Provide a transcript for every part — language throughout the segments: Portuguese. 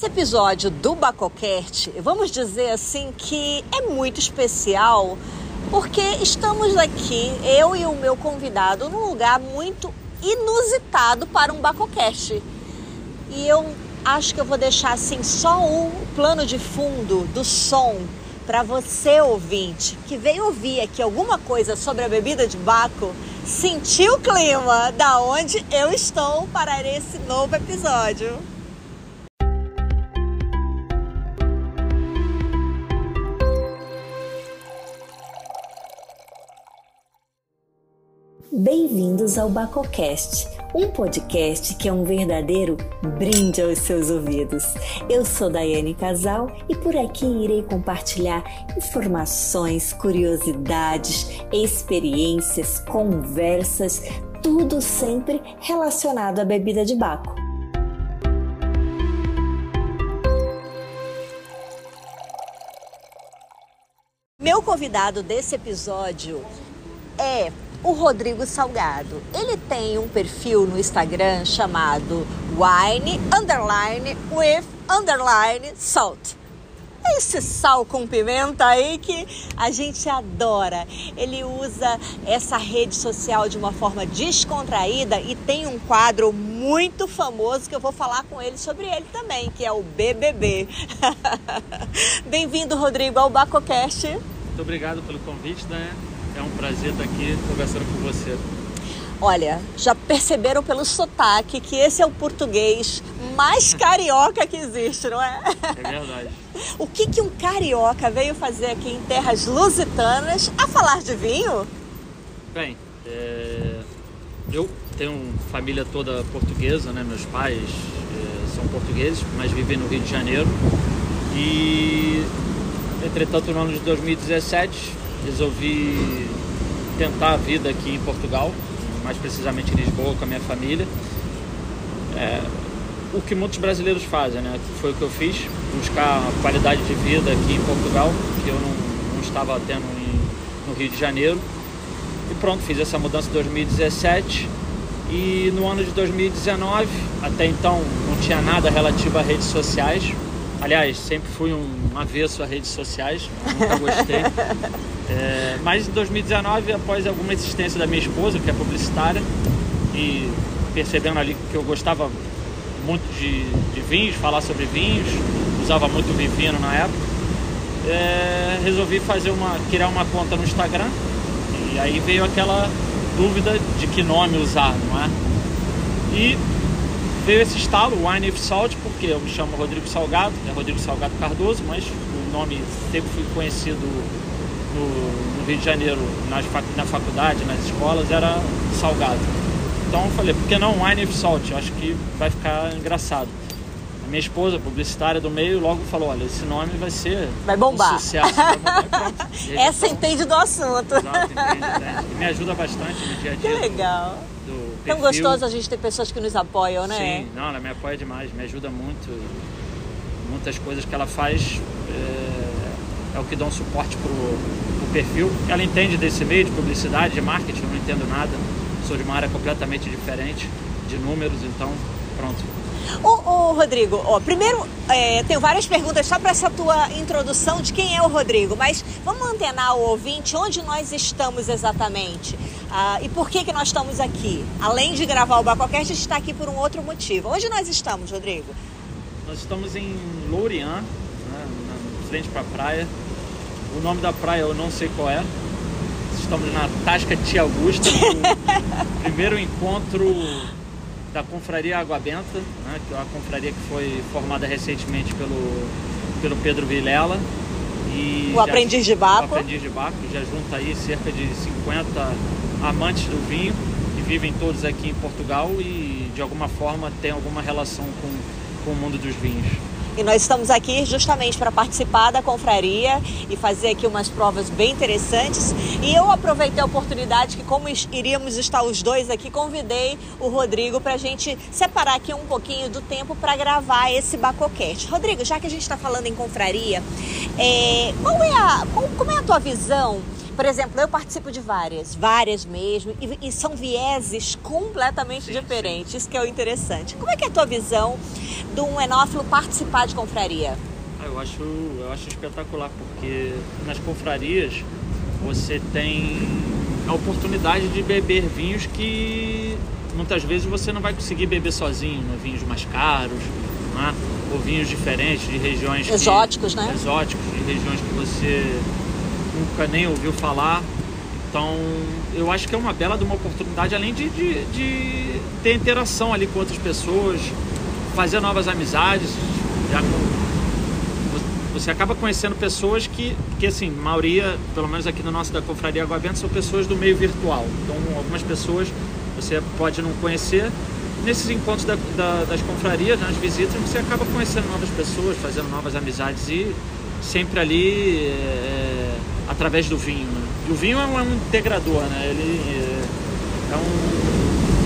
Esse episódio do Bacocast, vamos dizer assim que é muito especial porque estamos aqui, eu e o meu convidado, num lugar muito inusitado para um Bacocast. E eu acho que eu vou deixar assim só o plano de fundo do som para você ouvinte que veio ouvir aqui alguma coisa sobre a bebida de Baco, sentir o clima da onde eu estou para esse novo episódio. Bem-vindos ao Bacocast, um podcast que é um verdadeiro brinde aos seus ouvidos. Eu sou Daiane Casal e por aqui irei compartilhar informações, curiosidades, experiências, conversas, tudo sempre relacionado à bebida de Baco. Meu convidado desse episódio é o Rodrigo Salgado. Ele tem um perfil no Instagram chamado Wine Underline with Underline Salt. Esse sal com pimenta aí que a gente adora. Ele usa essa rede social de uma forma descontraída e tem um quadro muito famoso que eu vou falar com ele sobre ele também, que é o BBB. Bem-vindo, Rodrigo, ao Bacocast. Muito obrigado pelo convite, né? É um prazer estar aqui conversando com você. Olha, já perceberam pelo sotaque que esse é o português mais carioca que existe, não é? É verdade. O que, que um carioca veio fazer aqui em terras lusitanas a falar de vinho? Bem, é... eu tenho família toda portuguesa, né? Meus pais é, são portugueses, mas vivem no Rio de Janeiro. E, entretanto, no ano de 2017, resolvi tentar a vida aqui em Portugal, mais precisamente em Lisboa, com a minha família. É, o que muitos brasileiros fazem, né? Foi o que eu fiz, buscar qualidade de vida aqui em Portugal, que eu não, não estava tendo em, no Rio de Janeiro. E pronto, fiz essa mudança em 2017. E no ano de 2019, até então não tinha nada relativo a redes sociais. Aliás, sempre fui um avesso a redes sociais, nunca gostei. É, mas em 2019, após alguma insistência da minha esposa, que é publicitária, e percebendo ali que eu gostava muito de, de vinhos, falar sobre vinhos, usava muito Vivino na época, é, resolvi fazer uma, criar uma conta no Instagram. E aí veio aquela dúvida de que nome usar, não é? E veio esse estalo, Wine with Salt, porque eu me chamo Rodrigo Salgado, é Rodrigo Salgado Cardoso, mas o nome sempre fui conhecido no, no Rio de Janeiro, nas, na faculdade, nas escolas, era Salgado. Então eu falei, por que não Wine with Salt? Eu acho que vai ficar engraçado. A minha esposa, publicitária do meio, logo falou, olha, esse nome vai ser vai bombar. um sucesso. Vai bombar. Essa entende do assunto. Exato, entende, entende. E me ajuda bastante no dia a dia. Que legal. Do, do Tão perfil. gostoso a gente ter pessoas que nos apoiam, né? Sim, não, ela me apoia demais, me ajuda muito. Muitas coisas que ela faz é, é o que dá um suporte pro, pro perfil. Ela entende desse meio de publicidade, de marketing, eu não entendo nada. Sou de uma área completamente diferente de números, então pronto. Ô, ô, Rodrigo, ó, primeiro é, tenho várias perguntas só para essa tua introdução de quem é o Rodrigo, mas vamos antenar o ouvinte onde nós estamos exatamente ah, e por que, que nós estamos aqui. Além de gravar o Bacocast, a gente está aqui por um outro motivo. Onde nós estamos, Rodrigo? Nós estamos em Lourian, né, na frente para a praia. O nome da praia eu não sei qual é. Estamos na Tasca Tia Augusta, primeiro encontro da Confraria Água Benta, né, que é uma confraria que foi formada recentemente pelo, pelo Pedro Vilela. E O já- aprendiz de Baco. O aprendiz de Baco, já junta aí cerca de 50 amantes do vinho que vivem todos aqui em Portugal e de alguma forma têm alguma relação com, com o mundo dos vinhos. E nós estamos aqui justamente para participar da confraria e fazer aqui umas provas bem interessantes. E eu aproveitei a oportunidade que, como iríamos estar os dois aqui, convidei o Rodrigo para a gente separar aqui um pouquinho do tempo para gravar esse Bacocast. Rodrigo, já que a gente está falando em confraria, é, qual é a, qual- como é a tua visão Por exemplo, eu participo de várias, várias mesmo, e, e são vieses completamente sim, diferentes, sim. isso que é o interessante. Como é que é a tua visão de um enófilo participar de confraria? Ah, eu, acho, eu acho espetacular, porque nas confrarias você tem a oportunidade de beber vinhos que muitas vezes você não vai conseguir beber sozinho, né? vinhos mais caros, né? ou vinhos diferentes de regiões exóticos, que, né? Exóticos de regiões que você nunca nem ouviu falar. Então, eu acho que é uma bela de uma oportunidade, além de, de, de ter interação ali com outras pessoas, fazer novas amizades. Já você acaba conhecendo pessoas que, que assim, maioria, pelo menos aqui no nosso da Confraria Água Benta, são pessoas do meio virtual. Então, algumas pessoas você pode não conhecer. Nesses encontros da, da, das confrarias, nas visitas, você acaba conhecendo novas pessoas, fazendo novas amizades e sempre ali é, através do vinho. Né? E o vinho é um, é um, integrador, né? Ele é, é um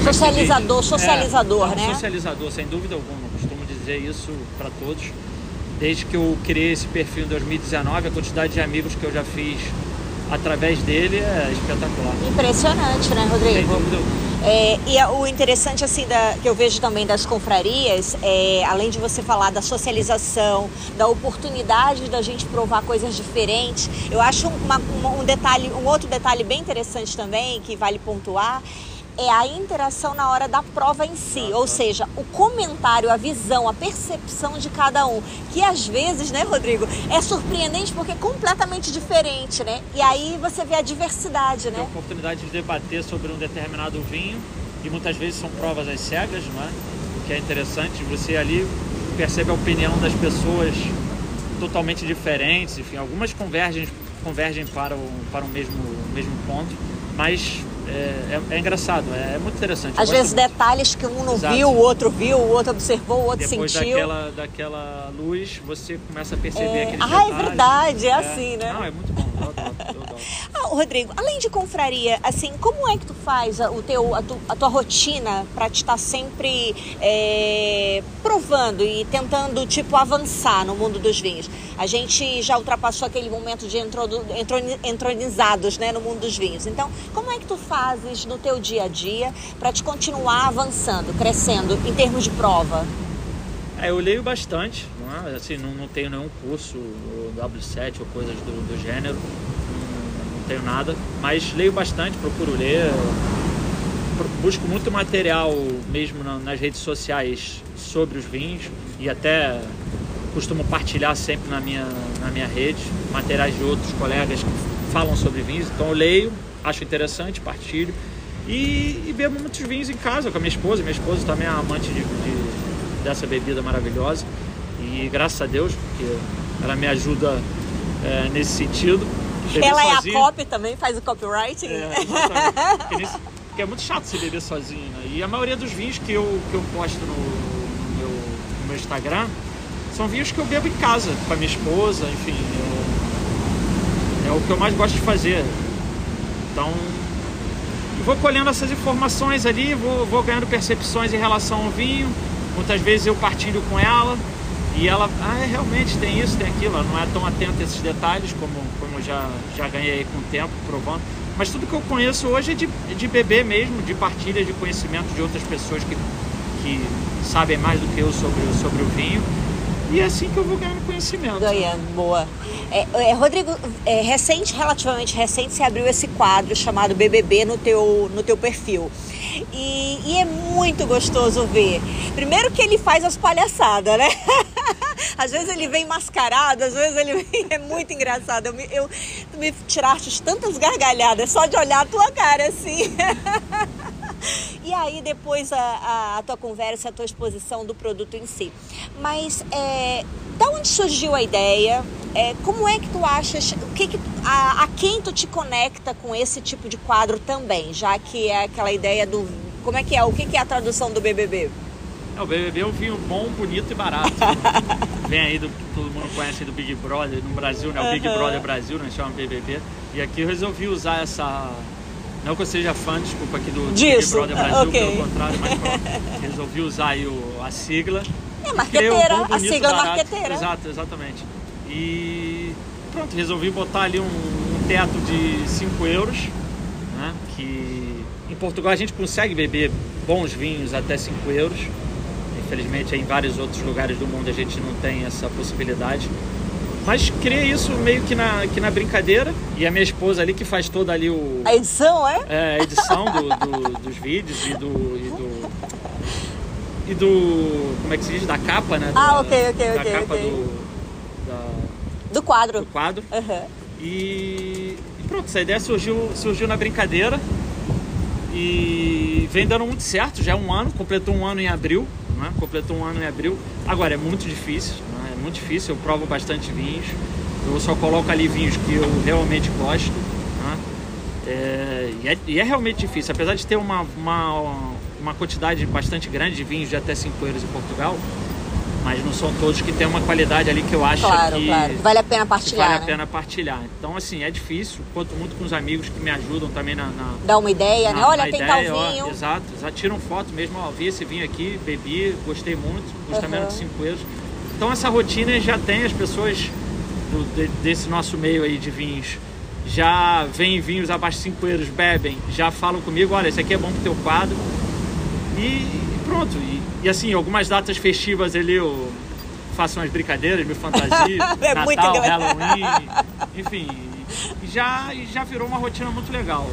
socializador, socializador, é, né? Um socializador, sem dúvida alguma. costumo dizer isso para todos. Desde que eu criei esse perfil em 2019, a quantidade de amigos que eu já fiz através dele é espetacular. Impressionante, né, Rodrigo? É, e é o interessante assim da, que eu vejo também das confrarias, é, além de você falar da socialização, da oportunidade da gente provar coisas diferentes, eu acho uma, uma, um detalhe, um outro detalhe bem interessante também que vale pontuar é a interação na hora da prova em si, ou seja, o comentário, a visão, a percepção de cada um, que às vezes, né, Rodrigo, é surpreendente porque é completamente diferente, né? E aí você vê a diversidade, né? Tem a oportunidade de debater sobre um determinado vinho e muitas vezes são provas às cegas, não é? O que é interessante, você ali percebe a opinião das pessoas totalmente diferentes, enfim, algumas convergem convergem para o, para o mesmo, mesmo ponto, mas é, é, é, engraçado, é, é, muito interessante. Às vezes muito. detalhes que um não Exato. viu, o outro viu, o outro observou, o outro Depois sentiu. Daquela, daquela luz, você começa a perceber é... aquele Ah, é verdade, é, assim, né? Não, é muito bom, ah, Rodrigo, além de confraria, assim, como é que tu faz a, o teu, a, tu, a tua rotina para te estar sempre é, provando e tentando, tipo, avançar no mundo dos vinhos? A gente já ultrapassou aquele momento de entronizados, né, no mundo dos vinhos. Então, como é que tu faz? fazes no teu dia a dia para te continuar avançando, crescendo em termos de prova? É, eu leio bastante, assim, não, não tenho nenhum curso W7 ou coisas do, do gênero, não, não, tenho nada, mas leio bastante, procuro ler, busco muito material mesmo nas redes sociais sobre os vinhos e até costumo partilhar sempre na minha, na minha rede materiais de outros colegas que falam sobre vinhos, então eu leio, acho interessante, partilho. E, e, bebo muitos vinhos em casa com a minha esposa. Minha esposa também é amante de, de, dessa bebida maravilhosa. E graças a Deus, porque ela me ajuda é, nesse sentido. Beber ela sozinho, é a copy também, faz o copywriting? É, porque, nesse, porque, é muito chato se beber sozinho. Né? E a maioria dos vinhos que eu, que eu posto no, no, meu, no meu Instagram são vinhos que eu bebo em casa com a minha esposa, enfim. É, é o que eu mais gosto de fazer. Então, vou colhendo essas informações ali, vou, vou ganhando percepções em relação ao vinho. Muitas vezes eu partilho com ela e ela, ah, é, realmente tem isso, tem aquilo. Ela não é tão atenta a esses detalhes como, como já, já ganhei com o tempo, provando. Mas tudo que eu conheço hoje é de, de beber mesmo, de partilha de conhecimento de outras pessoas que, que sabem mais do que eu sobre, sobre o vinho. E é assim que eu vou ganhando conhecimento. Ganhando, boa. É, é, Rodrigo, é, recente, relativamente recente, você abriu esse quadro chamado BBB no teu, no teu perfil. E, e é muito gostoso ver. Primeiro que ele faz as palhaçadas, né? Às vezes ele vem mascarado, às vezes ele vem. É muito engraçado. Eu, eu, tu me tiraste tantas gargalhadas só de olhar a tua cara assim. E aí depois a, a, a, tua conversa, a tua exposição do produto em si. Mas é, da onde surgiu a ideia? É, como é que tu achas, o que, que a, a quem tu te conecta com esse tipo de quadro também, já que é aquela ideia do como é que é, o que, é a tradução do BBB? É, o BBB é um vinho bom, bonito e barato. Vem aí do que todo mundo conhece do Big Brother no Brasil, né? O Big Brother Brasil, nós chamamos BBB. E aqui eu resolvi usar essa não que eu seja fã, desculpa, aqui do, Disso. Big Brother Brasil, okay. pelo contrário, mas pronto, resolvi usar aí o, a sigla. É, marqueteira, um a sigla é barato. marqueteira. Exato, exatamente. E pronto, resolvi botar ali um, um teto de 5 euros, né? Que em Portugal a gente consegue beber bons vinhos até 5 euros. Infelizmente em vários outros lugares do mundo a gente não tem essa possibilidade. Mas criei isso meio que na, que na brincadeira. E a minha esposa ali que faz toda ali o. A edição, é? É, a edição do, do, dos vídeos e do, e do. E do. Como é que se diz? Da capa, né? Ah, ok, ok, da ok. capa okay. do. Do quadro. do quadro. Uhum. E, e pronto, essa ideia surgiu, surgiu na brincadeira. E vem dando muito certo, já é um ano, completou um ano em abril, né? Completou um ano em abril. Agora é muito difícil, né? é muito difícil, eu provo bastante vinhos. Eu só coloco ali vinhos que eu realmente gosto. Né? É, e, é, e, é, realmente difícil, apesar de ter uma, uma, uma quantidade bastante grande de vinhos de até 5 euros em Portugal, mas não são todos que têm uma qualidade ali que eu acho claro, que claro. vale a pena partilhar. Vale né? a pena partilhar. Então, assim, é difícil. Conto muito com os amigos que me ajudam também na. na Dá uma ideia, na, né? Olha, tem ideia, tal vinho. Ó, exato, já tiram foto mesmo, ó, vi esse vinho aqui, bebi, gostei muito, custa Uhum. menos de 5 euros. Então essa rotina já tem as pessoas do, de, desse nosso meio aí de vinhos. Já vêm vinhos abaixo de 5 euros, bebem, já falam comigo, olha, esse aqui é bom pro teu quadro. E pronto. E, e assim, algumas datas festivas ali eu faço umas brincadeiras, me fantasio, É Natal, Halloween, enfim. E já, e já virou uma rotina muito legal.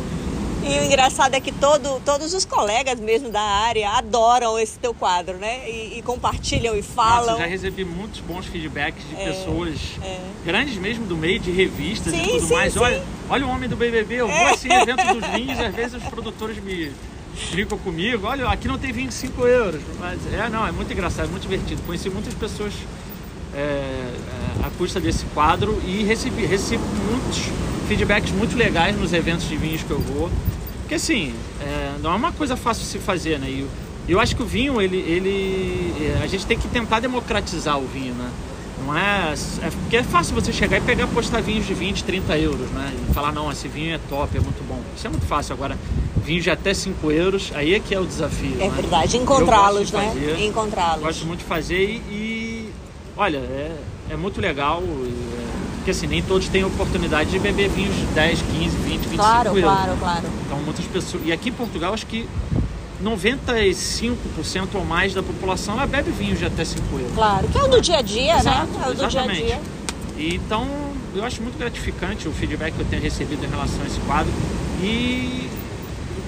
E o engraçado é que todo, todos os colegas mesmo da área adoram esse teu quadro, né? E, e compartilham e falam. Nossa, eu já recebi muitos bons feedbacks de É, pessoas é. grandes mesmo do meio de revistas Sim, e tudo sim, mais. sim. Olha, olha o homem do BBB, eu vou assim, evento dos vinhos, às vezes os produtores me brincam comigo. Olha, aqui não tem 25 euros. Mas é, não, é muito engraçado, é muito divertido. Conheci muitas pessoas é, é, à custa desse quadro e recebi, muitos feedbacks muito legais nos eventos de vinhos que eu vou. Porque assim, é, não é uma coisa fácil se fazer, né? E eu, eu acho que o vinho, ele, ele. é, A gente tem que tentar democratizar o vinho, né? Não é, é. Porque é fácil você chegar e pegar postar vinhos de 20, 30 euros, né? E falar, não, esse vinho é top, é muito bom. Isso é muito fácil. Agora, vinho de até 5 euros, aí é que é o desafio. É né? verdade, encontrá-los, né? Encontrá-los. Gosto muito de fazer e, e, olha, é, é muito legal. é, porque assim, nem todos têm oportunidade de beber vinhos de 10, 15, 20, 25 Claro, euros. claro, claro. Então muitas pessoas. E aqui em Portugal acho que 95% ou mais da população ela bebe vinhos de até 5 euros. Claro, que é o do dia a dia, Exato, né? É o do dia a exatamente. dia. E, então eu acho muito gratificante o feedback que eu tenho recebido em relação a esse quadro e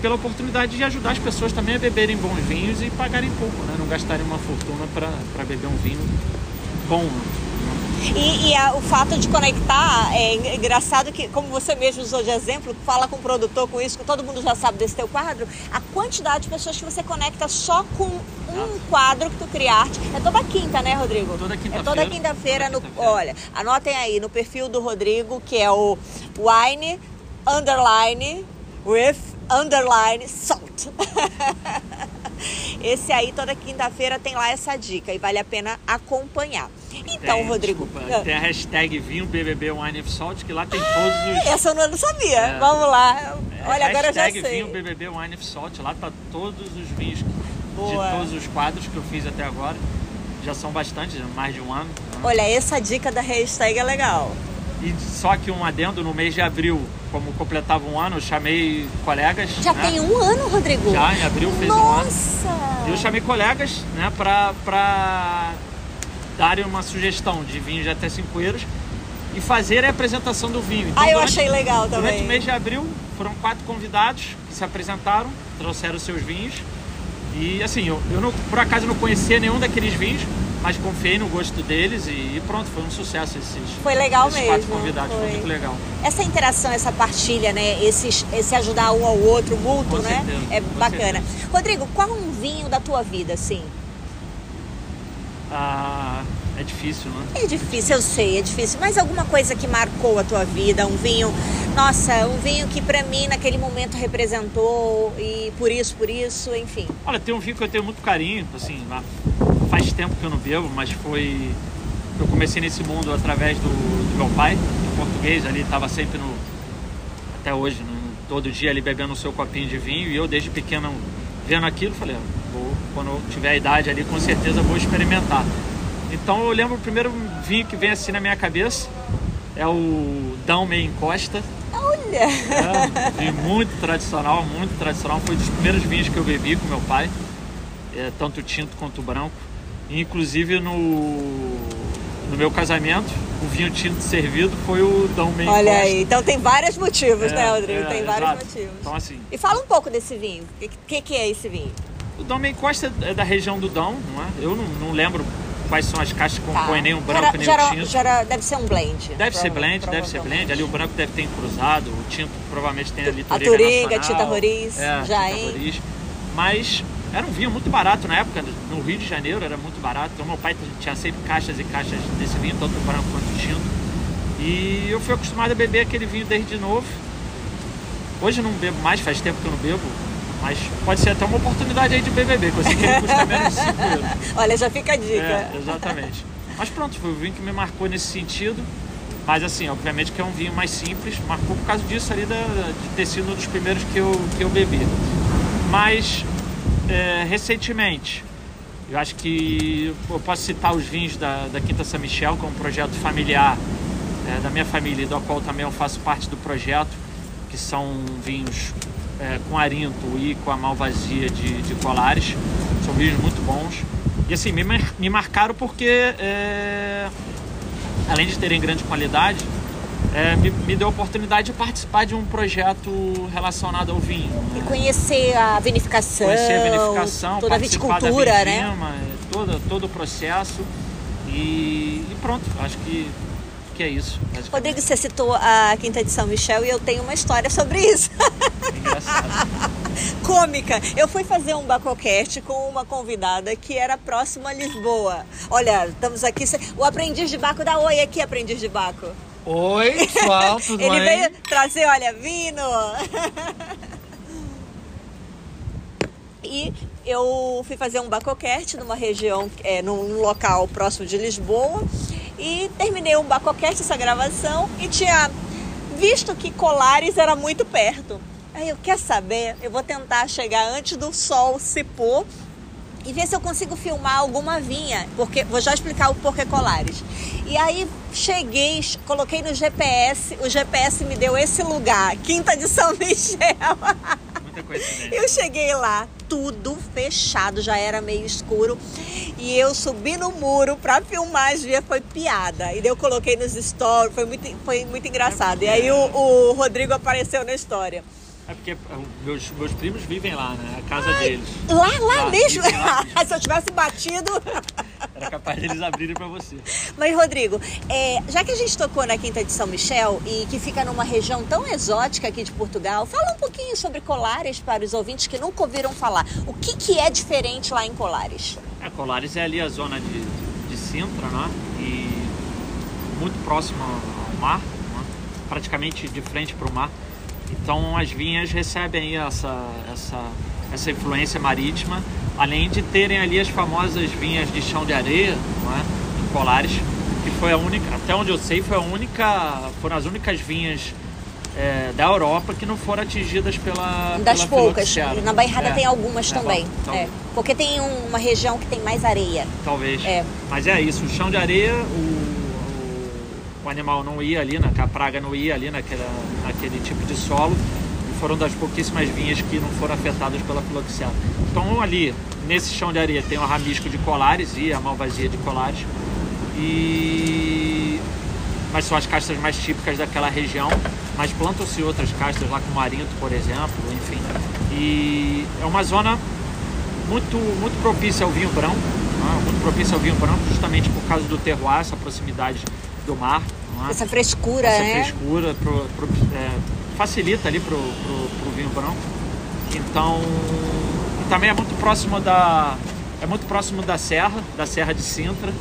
pela oportunidade de ajudar as pessoas também a beberem bons vinhos e pagarem pouco, né? Não gastarem uma fortuna para beber um vinho bom. E, e a- o fato de conectar é engraçado que, como você mesmo usou de exemplo, fala com o produtor com isso, que todo mundo já sabe desse teu quadro, a quantidade de pessoas que você conecta só com um quadro que tu criaste. É toda quinta, né, Rodrigo? Toda É quinta-feira. toda quinta-feira. Toda no- quinta-feira. olha, anotem aí no perfil do Rodrigo, que é o wine underline with underline salt. Esse aí, toda quinta-feira, tem lá essa dica e vale a pena acompanhar. Então, Tem, Rodrigo. desculpa, tem a hashtag vinho BBB Wine Salt, que lá tem todos os. Essa eu não sabia. É. Vamos lá. Olha, agora eu já sei. vinho BBB Wine of Salt, lá tá todos os vinhos Boa. de todos os quadros que eu fiz até agora. Já são bastantes, mais de um ano. né? Olha, essa dica da hashtag é legal. E só que um adendo, no mês de abril, como completava um ano, eu chamei colegas. Já né? tem um ano, Rodrigo? Já, em abril fez um ano. Nossa! E eu chamei colegas, né, pra, pra darem uma sugestão de vinho de até 5 euros e fazer a apresentação do vinho. Então, Ah, eu durante- achei legal Durante também. o mês de abril, foram quatro convidados que se apresentaram, trouxeram seus vinhos. E assim, eu, eu não, por acaso não conhecia nenhum daqueles vinhos, mas confiei no gosto deles e, e pronto, foi um sucesso esses, Foi legal esses mesmo. quatro convidados, foi. foi. muito legal. Essa interação, essa partilha, né? Esse, esse ajudar um ao outro, mútuo, né? certeza, É bacana. certeza. Rodrigo, qual um vinho da tua vida, assim? Ah, é difícil, né? É difícil, eu sei, é difícil. Mas alguma coisa que marcou a tua vida, um vinho, nossa, um vinho que pra mim naquele momento representou e por isso, por isso, enfim. Olha, tem um vinho que eu tenho muito carinho, assim, faz tempo que eu não bebo, mas foi. Eu comecei nesse mundo através do, do meu pai, é português, ali estava sempre no. Até hoje, né? todo dia ali bebendo o seu copinho de vinho, e eu desde pequeno vendo aquilo, falei, "Ah, vou, quando eu tiver a idade ali, com certeza vou experimentar. Então eu lembro o primeiro vinho que vem assim na minha cabeça é o Dalme Encosta. Olha! É, vinho muito tradicional, muito tradicional. Foi dos primeiros vinhos que eu bebi com meu pai, é, tanto o tinto quanto o branco. E, inclusive no, no meu casamento, o vinho tinto servido foi o Dalme Encosta. Olha aí, então tem vários motivos, É, né, Rodrigo? é, tem vários exato. motivos. Então assim, E fala um pouco desse vinho. O que, que, que é esse vinho? O Dalme Encosta é da região do Dão, não é? Eu não, não lembro quais são as caixas que compõem nem o branco Tá. já, nem já, o tinto. já deve ser um blend. Deve ser blend, deve ser blend. Ali o branco deve ter cruzado, o tinto provavelmente tem ali A Toriga Toriga, Nacional. Tinta Roriz, é, já, Tinta hein? Roriz. Mas era um vinho muito barato na época, no Rio de Janeiro era muito barato. Então meu pai tinha sempre caixas e caixas desse vinho, tanto branco quanto o tinto. E eu fui acostumado a beber aquele vinho desde novo. Hoje eu não bebo mais, faz tempo que eu não bebo. Mas pode ser até uma oportunidade aí de BBB, que eu sei que ele custa menos de 5 euros. Olha, já fica a dica. É, exatamente. Mas pronto, foi o vinho que me marcou nesse sentido. Mas assim, obviamente que é um vinho mais simples, marcou por causa disso ali da, de ter sido um dos primeiros que eu, que eu bebi. Mas é, recentemente, eu acho que eu posso citar os vinhos da, da Quinta São Michel, que é um projeto familiar é, da minha família, do qual também eu faço parte do projeto, que são vinhos é, com arinto e com a malvasia de, de colares. São vinhos muito bons. E assim, me, me marcaram porque, é, além de terem grande qualidade, é, me, me deu a oportunidade de participar de um projeto relacionado ao vinho. E né? conhecer a vinificação, Conhecer a vinificação, toda a participar da viticultura, né? é, todo, todo o processo. E, e pronto, acho que, que é isso. Rodrigo, você citou a Quinta de São Michel e eu tenho uma história sobre isso. Engraçado. Cômica. Eu fui fazer um bacocast com uma convidada que era próxima a Lisboa. Olha, estamos aqui. O aprendiz de Baco dá oi aqui, aprendiz de Baco. Oi, pessoal, tudo Ele bem? veio trazer, olha, vino. E eu fui fazer um bacocast numa região, é, num local próximo de Lisboa. E terminei o bacocast, essa gravação, e tinha visto que Colares era muito perto. Aí eu, quer saber? Eu vou tentar chegar antes do sol se pôr e ver se eu consigo filmar alguma vinha, porque vou já explicar o porquê Colares. E aí cheguei, coloquei no GPS, o GPS me deu esse lugar, Quinta de São Michel. Muita coincidência. Eu cheguei lá, tudo fechado, já era meio escuro. E eu subi no muro pra filmar as vias, foi piada. E daí eu coloquei nos stories, foi muito, foi muito engraçado. E aí o, o Rodrigo apareceu na história. É porque ah, meus, meus primos vivem lá, né? A casa deles. Lá, lá Lá, mesmo? lá mesmo. Se eu tivesse batido. Era capaz deles abrirem pra você. Mas, Rodrigo, é, já que a gente tocou na Quinta de São Michel e que fica numa região tão exótica aqui de Portugal, fala um pouquinho sobre Colares para os ouvintes que nunca ouviram falar. O que, que é diferente lá em Colares? A Colares é ali a zona de, de Sintra, né? E muito próximo ao mar, né? praticamente de frente para o mar. Então as vinhas recebem essa, essa, essa influência marítima, além de terem ali as famosas vinhas de chão de areia, não é? em Colares, que foi a única, até onde eu sei, foi a única, foram as únicas vinhas é, da Europa que não foram atingidas pela Das pela poucas. Na Bairrada É. tem algumas É, também. então. Porque tem um- uma região que tem mais areia. Talvez. É. Mas é isso, o chão de areia, o, o animal não ia ali, né? a praga não ia ali naquela, naquele tipo de solo. E foram das pouquíssimas vinhas que não foram afetadas pela filoxera. Então ali, nesse chão de areia, tem o ramisco de colares e a malvasia de colares. E... Mas são as castas mais típicas daquela região. Mas plantam-se outras castas lá, como arinto, por exemplo, enfim. E é uma zona muito, muito propícia ao vinho branco, né? muito propícia ao vinho branco, justamente por causa do terroir, essa proximidade do mar, não é? Essa frescura, essa né? frescura pro- pro- é, facilita ali pro, pro, pro vinho branco. Então, e também é muito próximo da é muito próximo da serra, da serra de Sintra.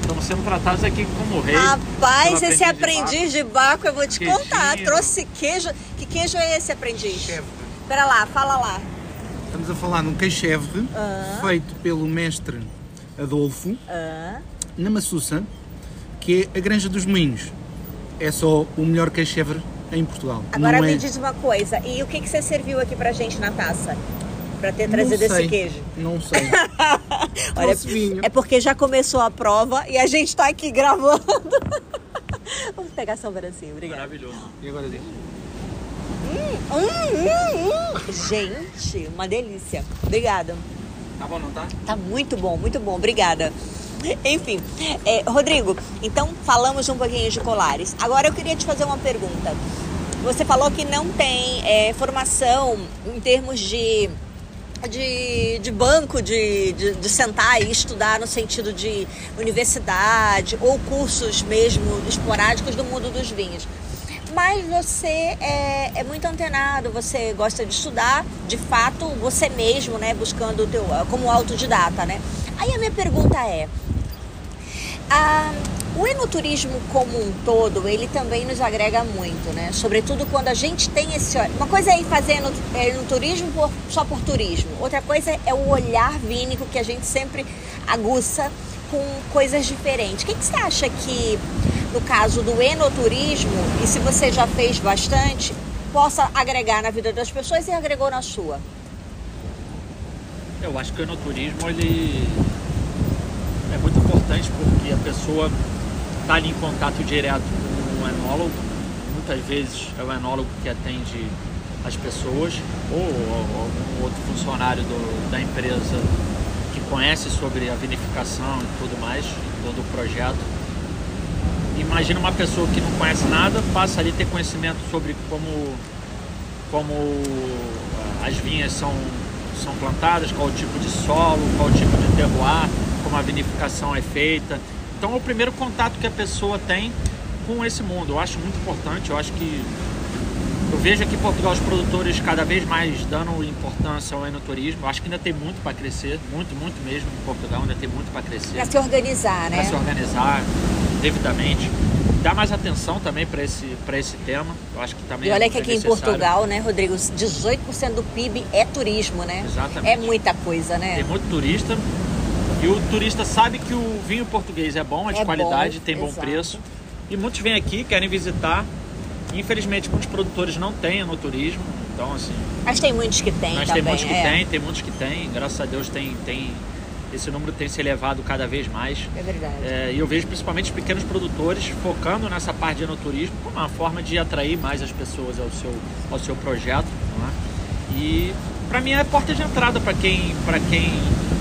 Estamos sendo tratados aqui como rei. Rapaz, esse aprendiz de Baco, eu vou te Queijinho. contar. Trouxe queijo. Que queijo é esse, aprendiz? Chevre. Pera lá, fala lá. Estamos a falar num queixevre Ah. feito pelo mestre Adolfo Ah, na Massuça, que é a Granja dos Moinhos. É só o melhor queixevre em Portugal. Agora Não me é... diz uma coisa. E o que, que você serviu aqui pra gente na taça? Pra ter Não trazido esse queijo? Não sei. Olha, vinho. é porque já começou a prova e a gente tá aqui gravando. Vamos pegar só um pedacinho, obrigada. Maravilhoso. E agora diz? Hum, hum, hum. Gente, uma delícia. Obrigada. Tá bom, não tá? Tá muito bom, muito bom. Obrigada. Enfim, é, Rodrigo, então falamos um pouquinho de colares. Agora eu queria te fazer uma pergunta. Você falou que não tem é, formação em termos de, de, de banco, de, de, de sentar e estudar no sentido de universidade ou cursos mesmo esporádicos do mundo dos vinhos mas você é, é, muito antenado, você gosta de estudar, de fato, você mesmo, né, buscando o teu, como autodidata, né? Aí a minha pergunta é, o enoturismo como um todo, ele também nos agrega muito, né? Sobretudo quando a gente tem esse... Uma coisa é ir fazer enoturismo por, só por turismo, outra coisa é o olhar vínico que a gente sempre aguça com coisas diferentes. O que, que você acha que no caso do enoturismo, e se você já fez bastante, possa agregar na vida das pessoas e agregou na sua? Eu acho que o enoturismo ele é muito importante porque a pessoa está ali em contato direto com o enólogo. Muitas vezes é o enólogo que atende as pessoas ou, algum outro funcionário do, da empresa que conhece sobre a vinificação e tudo mais, todo o projeto imagina uma pessoa que não conhece nada, passa ali a ter conhecimento sobre como, como ah, as vinhas são, são plantadas, qual o tipo de solo, qual o tipo de terroir, como a vinificação é feita. Então é o primeiro contato que a pessoa tem com esse mundo. Eu acho muito importante, eu acho que eu vejo aqui em Portugal os produtores cada vez mais dando importância ao enoturismo. Eu acho que ainda tem muito para crescer, muito, muito mesmo em Portugal, ainda tem muito para crescer. Para se organizar, né? Para se organizar devidamente. Dar mais atenção também para esse, esse tema. Eu acho que também E olha é, que é aqui em. Portugal, né, Rodrigo, 18% do PIB é turismo, né? Exatamente. É muita coisa, né? Tem muito turista. E o turista sabe que o vinho português é bom, é de É qualidade, bom, tem bom exato. preço. E muitos vêm aqui, querem visitar. Infelizmente, muitos produtores não têm no turismo. Então, assim, Mas tem muitos que tem mas também. tem muitos que é. têm, tem muitos que têm. Graças a Deus tem, tem esse número tem se elevado cada vez mais. É verdade. É, e eu vejo principalmente os pequenos produtores focando nessa parte de enoturismo como uma forma de atrair mais as pessoas ao seu, ao seu projeto. não é? E para mim é porta de entrada para quem, pra quem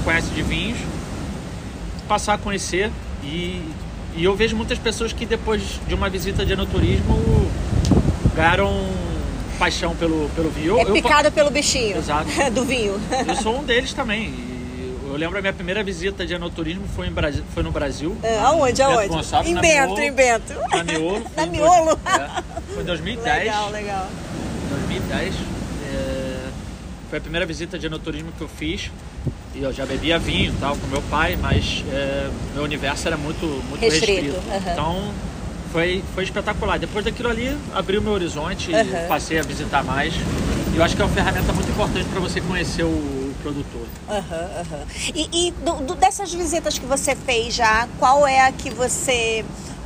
conhece de vinhos, passar a conhecer. E, e eu vejo muitas pessoas que depois de uma visita de enoturismo ganharam paixão pelo, pelo vinho. É eu- picado pelo bichinho Exato. do vinho. eu sou um deles também. E eu lembro a minha primeira visita de enoturismo foi, em foi no Brasil. É, aonde, aonde? Gonçalves, em Bento, Miolo. em Bento. Na Miolo. Na Miolo. é, foi em 2010. Legal, legal. 2010. é, foi a primeira visita de enoturismo que eu fiz. E eu já bebia vinho tal com meu pai, mas é, meu universo era muito, muito Restrito, restrito. aham. Então foi, foi espetacular. Depois daquilo ali, abriu meu horizonte e passei a visitar mais. E eu acho que é uma ferramenta muito importante para você conhecer o, produtor. Aham. E, e do- do- dessas visitas que você fez já, qual é a que você.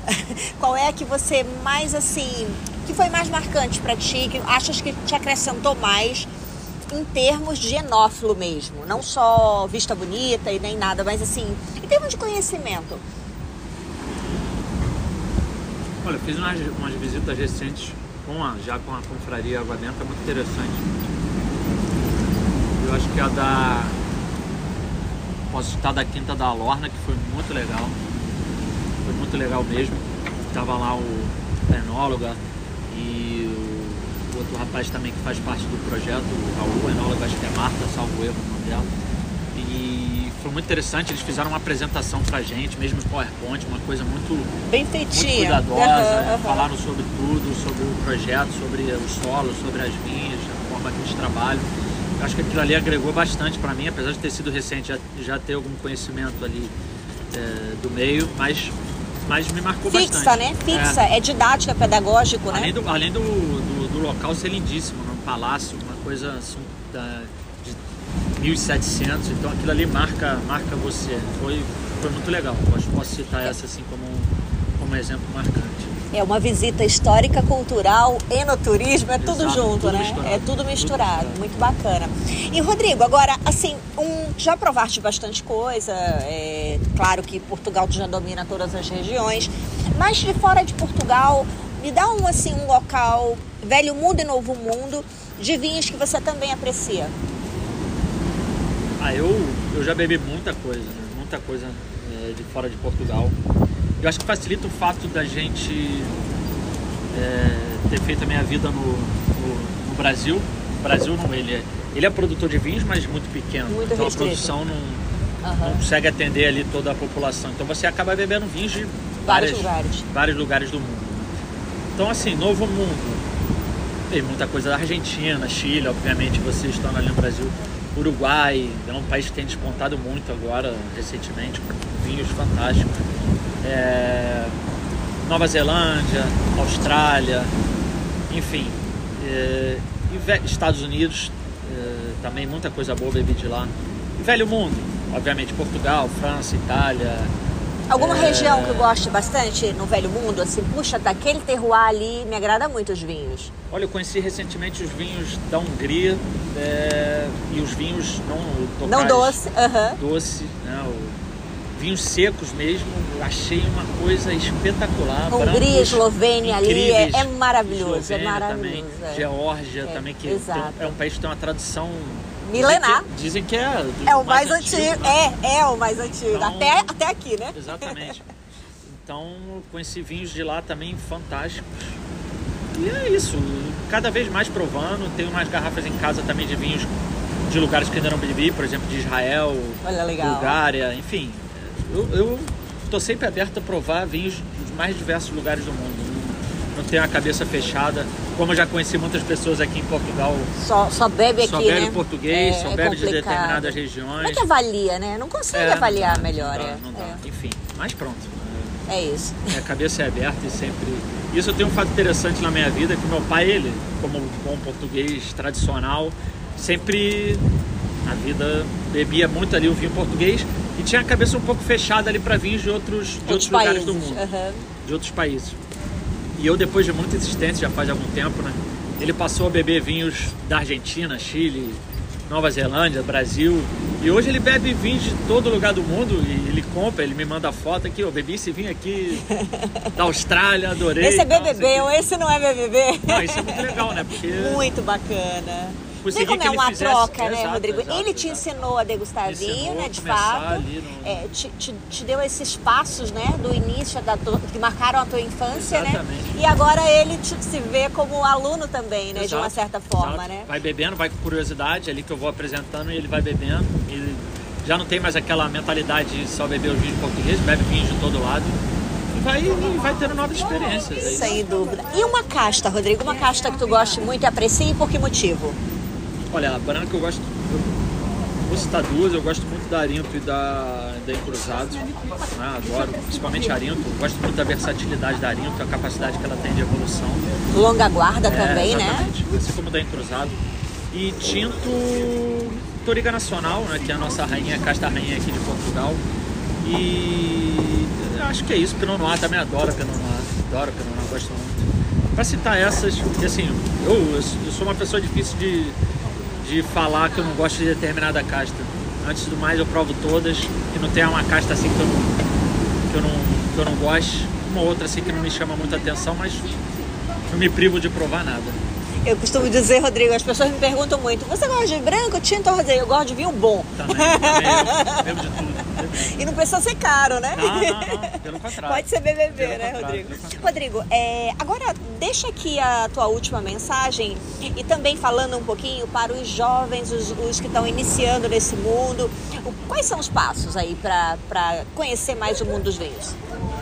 Qual é a que você mais assim. que foi mais marcante pra ti, que achas que te acrescentou mais em termos de enófilo mesmo? Não só vista bonita e nem nada, mas assim, em termos de conhecimento. Olha, fiz umas, umas visitas recentes com a, já com a confraria Água Benta, muito interessante. Eu acho que a da. Posso citar da Quinta da Lorna, que foi muito legal. Foi muito legal mesmo. Tava lá o enóloga outro rapaz também que faz parte do projeto, o Raul, o enólogo, acho que é Marta, salvo erro o nome dela. E foi muito interessante, eles fizeram uma apresentação pra gente, mesmo em PowerPoint, uma coisa muito Bem muito feitinha. cuidadosa, Aham, aham. falaram sobre tudo, sobre o projeto, sobre os solos, sobre as vinhas, a forma que eles trabalham. Eu acho que aquilo ali agregou bastante para mim, apesar de ter sido recente, já, já ter algum conhecimento ali é, do meio, mas, mas me marcou Fixa, bastante. né? Fixa. É, didático, é pedagógico, né? Além, do, além do, do, do local ser lindíssimo, um palácio, uma coisa assim, da, de 1700, então aquilo ali marca, marca você. Foi, foi muito legal. Eu acho que posso citar essa assim como, como exemplo marcante. É uma visita histórica, cultural, enoturismo, é tudo Exato, junto, tudo né? misturado. É tudo misturado, Tudo misturado. muito bacana. E Rodrigo, agora, assim, um, já provaste bastante coisa, é, claro que Portugal tu já domina todas as regiões, mas de fora de Portugal, me dá um, assim, um local, velho mundo e novo mundo, de vinhos que você também aprecia. Ah, eu, eu já bebi muita coisa, né? muita coisa é, de fora de Portugal. Eu acho que facilita o fato da gente é, ter feito a minha vida no, no, no Brasil. O Brasil não, ele é, ele é produtor de vinhos, mas muito pequeno. Muito então restrito. a produção não, Aham. não consegue atender ali toda a população. Então você acaba bebendo vinhos de Vários várias- lugares. vários lugares do mundo. Então assim, novo mundo. Tem muita coisa da Argentina, Chile, obviamente vocês estão ali no Brasil. Uruguai, é um país que tem despontado muito agora, recentemente, com vinhos fantásticos. É, Nova Zelândia, Austrália, enfim. é, e Estados Unidos, é, também muita coisa boa bebi de lá. E velho mundo, obviamente Portugal, França, Itália, Alguma É. região que eu goste bastante no Velho Mundo, assim, puxa, daquele terroir ali, me agrada muito os vinhos. Olha, eu conheci recentemente os vinhos da Hungria é, e os vinhos não Não doce, aham. doce, né, o- vinhos secos mesmo. Achei uma coisa espetacular. Hungria, brancos Eslovênia ali, é- é maravilhoso, é Eslovênia maravilhoso, Também, é. Geórgia É, também, que exato. é um país que tem uma tradição Milenar. Dizem que, é, É o mais, antigo, né? é, é o mais antigo, Então- até, até aqui, né? Exatamente. Então, conheci vinhos de lá também fantásticos. E é isso, cada vez mais provando. Tenho umas garrafas em casa também de vinhos de lugares que ainda não bebi, por exemplo, de Israel, Olha. Bulgária, enfim. Eu, tô sempre aberto a provar vinhos dos mais diversos lugares do mundo. Não, tenho a cabeça fechada. Como eu já conheci muitas pessoas aqui em Portugal, Só, só bebe aqui, só bebe né? português, É, só é bebe de determinadas Como regiões. é que avalia, né? Não consegue É, avaliar não dá, melhor, não dá, é. não dá. Enfim, mas pronto. É, é isso. Minha cabeça é aberta e sempre. Isso eu tenho um fato interessante na minha vida, que meu pai, ele, como um bom português tradicional, sempre na vida bebia muito ali o vinho português e tinha a cabeça um pouco fechada ali para vinhos de outros, de outros, Outros lugares do mundo, aham. de outros países. E eu, depois de muita insistência, já faz algum tempo, né? Ele passou a beber vinhos da Argentina, Chile, Nova Zelândia, Brasil. E hoje ele bebe vinhos de todo lugar do mundo e ele compra, ele me manda foto aqui, eu bebi esse vinho aqui da Austrália, adorei. Esse é BBB, ou esse não é BBB? Não, isso é muito legal, né? Porque Muito bacana. Consegui Vê como que é ele uma fizesse- troca, né, Exato, Rodrigo? exato, ele te exato. ensinou a degustar ensinou vinho, né, de fato. no- É, te, te- te deu esses passos, né, do início, da, tua- que marcaram a tua infância, né? Exatamente. E agora ele te- se vê como aluno também, né, de uma certa forma, né? Vai bebendo, vai com curiosidade, ali que eu vou apresentando e ele vai bebendo. E já não tem mais aquela mentalidade de só beber os vinhos portugueses, bebe vinhos de todo lado. E vai, vai tendo novas experiências. é. Sem dúvida. E uma casta, Rodrigo? Uma casta que tu goste muito e aprecie, por que motivo? Olha, a branca eu gosto. Eu vou citar duas, eu gosto muito da Arinto e da, da Encruzado. Né? Adoro, principalmente a Arinto. Eu Gosto muito da versatilidade da Arinto, a capacidade que ela tem de evolução. Longa guarda É, também, né? exatamente, Assim como da Encruzado. E tinto Toriga Nacional, né? Que é a nossa rainha, a casta rainha aqui de Portugal. E acho que é isso. Pinot Noir também adoro Pinot Noir. Adoro Pinot Noir, gosto muito. Pra citar essas, porque assim, eu, eu sou uma pessoa difícil de, de falar que eu não gosto de determinada casta. Antes do mais, eu provo todas e não tem uma casta assim que eu não, que eu não, que eu não goste. Uma outra assim que não me chama muita atenção, mas não me privo de provar nada. Eu costumo dizer, Rodrigo, as pessoas me perguntam muito: você gosta de branco, tinto ou rosé? Eu gosto de vinho bom. Também, também eu bebo de tudo. E não precisa ser caro, né? Não, não, não, pelo contrário. Pode ser BBB, Pelo né, Rodrigo? Rodrigo, é, agora deixa aqui a tua última mensagem e também falando um pouquinho para os jovens, os, os que estão iniciando nesse mundo. Quais são os passos aí para conhecer mais o mundo dos vinhos?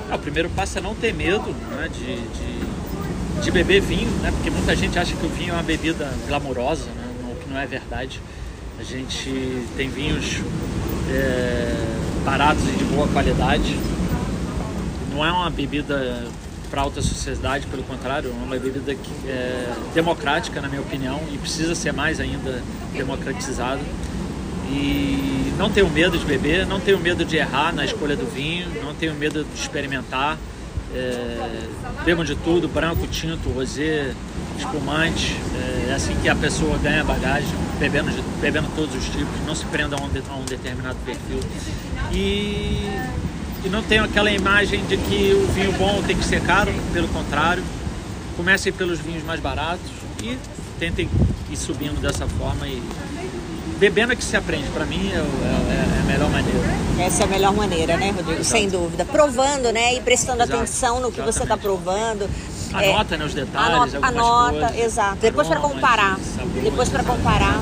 Ah, o primeiro passo é não ter medo né, de, de, de beber vinho, né? Porque muita gente acha que o vinho é uma bebida glamurosa, né? O que não é verdade. A gente tem vinhos é, baratos e de boa qualidade. Não é uma bebida para alta sociedade, pelo contrário, é uma bebida que é democrática, na minha opinião, e precisa ser mais ainda democratizada. E não tenho medo de beber, não tenho medo de errar na escolha do vinho, não tenho medo de experimentar. É, bebam de tudo, branco, tinto, rosé, espumante. É, é assim que a pessoa ganha bagagem, bebendo, de, bebendo todos os tipos, não se prenda a um, a um determinado perfil. E, e não tenho aquela imagem de que o vinho bom tem que ser caro, pelo contrário. Comecem pelos vinhos mais baratos e tentem ir subindo dessa forma e bebendo é que se aprende. Para mim é, é, é, a melhor maneira. Essa é a melhor maneira, né, Rodrigo? Exato. Sem dúvida. Provando, né? E prestando Exato. atenção no que Exatamente. você está provando. Anota, é, né, os detalhes, anota, anota coisas, exato. Depois para comparar. Sabores, Depois para comparar.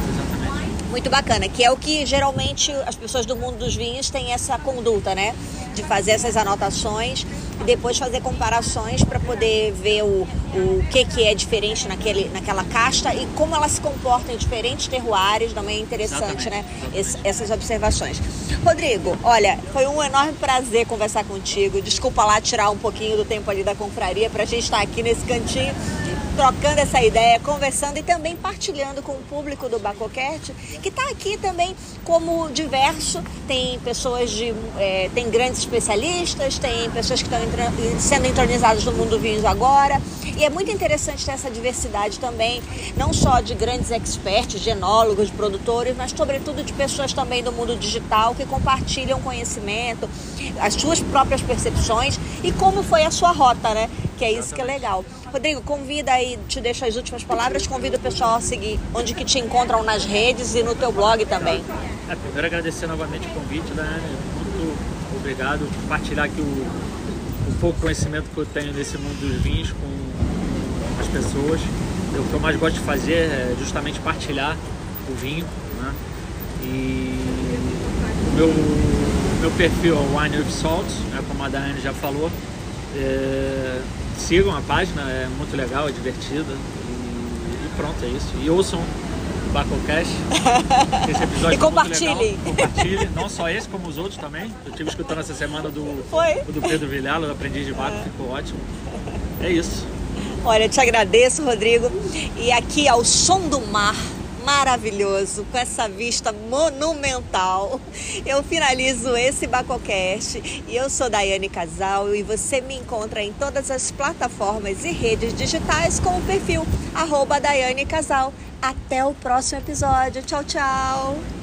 Exatamente. Muito bacana, que é o que geralmente as pessoas do mundo dos vinhos têm essa conduta, né? De fazer essas anotações e depois fazer comparações para poder ver o, o que, que é diferente naquele, naquela casta e como ela se comporta em diferentes terroares. Também é interessante, né? Exatamente. essas observações. Rodrigo, olha, foi um enorme prazer conversar contigo. Desculpa lá tirar um pouquinho do tempo ali da confraria para a gente estar aqui nesse cantinho trocando essa ideia, conversando e também partilhando com o público do Bacocast, que está aqui também como diverso. Tem pessoas de. É, tem grandes especialistas, tem pessoas que estão sendo entronizadas no mundo vinhos agora. E é muito interessante ter essa diversidade também, não só de grandes experts, de enólogos, de produtores, mas sobretudo de pessoas também do mundo digital que compartilham conhecimento, as suas próprias percepções e como foi a sua rota, né? Que é isso que é legal. Rodrigo, convida aí, te deixo as últimas palavras, convida o pessoal a seguir onde que te encontram nas redes e no teu blog também. É, primeiro agradecer novamente o convite, Daiane. Muito obrigado. Compartilhar aqui o, o pouco conhecimento que eu tenho nesse mundo dos vinhos com as pessoas. O que eu mais gosto de fazer é justamente partilhar o vinho. Né? E o meu, meu perfil é o Wine with Salt, né? como a Daiane já falou. É, sigam a página, é muito legal, é divertida. E, e pronto, é isso. E ouçam o Bacocast. Esse episódio e compartilhem. Compartilhe, não só esse, como os outros também. Eu estive escutando essa semana do, Foi? do Pedro Vilhalo, do Aprendiz de Baco, é. ficou ótimo. É isso. Olha, eu te agradeço, Rodrigo. E aqui ao som do mar maravilhoso, com essa vista monumental. Eu finalizo esse Bacocast e eu sou Daiane Casal e você me encontra em todas as plataformas e redes digitais com o perfil arroba Daiane Casal. Até o próximo episódio. Tchau, tchau!